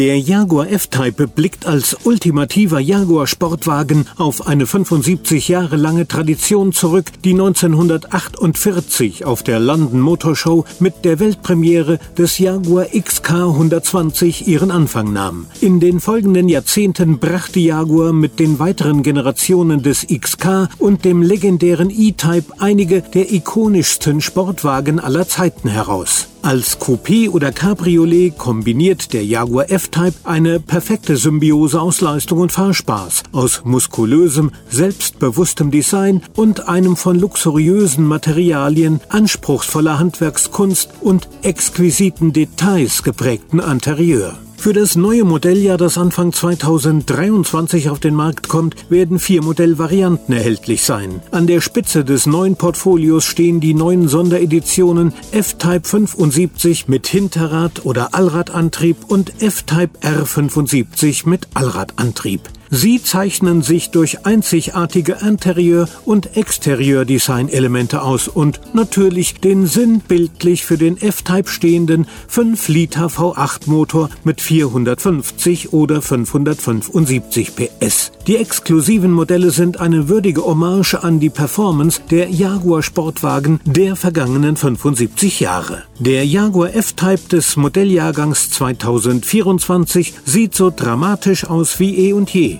Der Jaguar F-Type blickt als ultimativer Jaguar-Sportwagen auf eine 75 Jahre lange Tradition zurück, die 1948 auf der London Motor Show mit der Weltpremiere des Jaguar XK 120 ihren Anfang nahm. In den folgenden Jahrzehnten brachte Jaguar mit den weiteren Generationen des XK und dem legendären E-Type einige der ikonischsten Sportwagen aller Zeiten heraus. Als Coupé oder Cabriolet kombiniert der Jaguar F-Type eine perfekte Symbiose aus Leistung und Fahrspaß, aus muskulösem, selbstbewusstem Design und einem von luxuriösen Materialien, anspruchsvoller Handwerkskunst und exquisiten Details geprägten Interieur. Für das neue Modelljahr, das Anfang 2023 auf den Markt kommt, werden vier Modellvarianten erhältlich sein. An der Spitze des neuen Portfolios stehen die neuen Sondereditionen F-Type 75 mit Hinterrad- oder Allradantrieb und F-Type R75 mit Allradantrieb. Sie zeichnen sich durch einzigartige Interieur- und Exterieur-Design-Elemente aus und natürlich den sinnbildlich für den F-Type stehenden 5-Liter V8-Motor mit 450 oder 575 PS. Die exklusiven Modelle sind eine würdige Hommage an die Performance der Jaguar Sportwagen der vergangenen 75 Jahre. Der Jaguar F-Type des Modelljahrgangs 2024 sieht so dramatisch aus wie eh und je.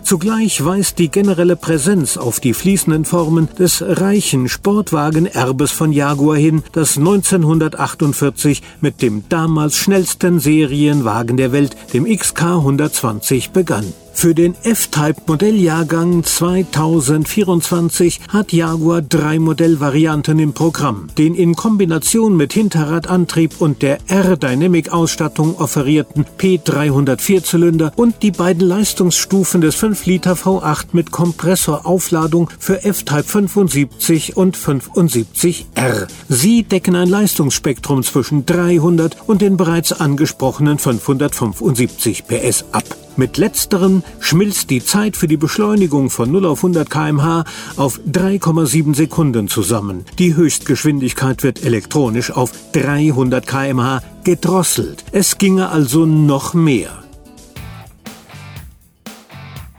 Zugleich weist die generelle Präsenz auf die fließenden Formen des reichen Sportwagenerbes von Jaguar hin, das 1948 mit dem damals schnellsten Serienwagen der Welt, dem XK 120, begann. Für den F-Type Modelljahrgang 2024 hat Jaguar drei Modellvarianten im Programm. Den in Kombination mit Hinterradantrieb und der R-Dynamic-Ausstattung offerierten P304-Zylinder und die beiden Leistungsstufen des 5-Liter V8 mit Kompressoraufladung für F-Type 75 und 75R. Sie decken ein Leistungsspektrum zwischen 300 und den bereits angesprochenen 575 PS ab. Mit letzteren schmilzt die Zeit für die Beschleunigung von 0 auf 100 kmh auf 3,7 Sekunden zusammen. Die Höchstgeschwindigkeit wird elektronisch auf 300 kmh gedrosselt. Es ginge also noch mehr.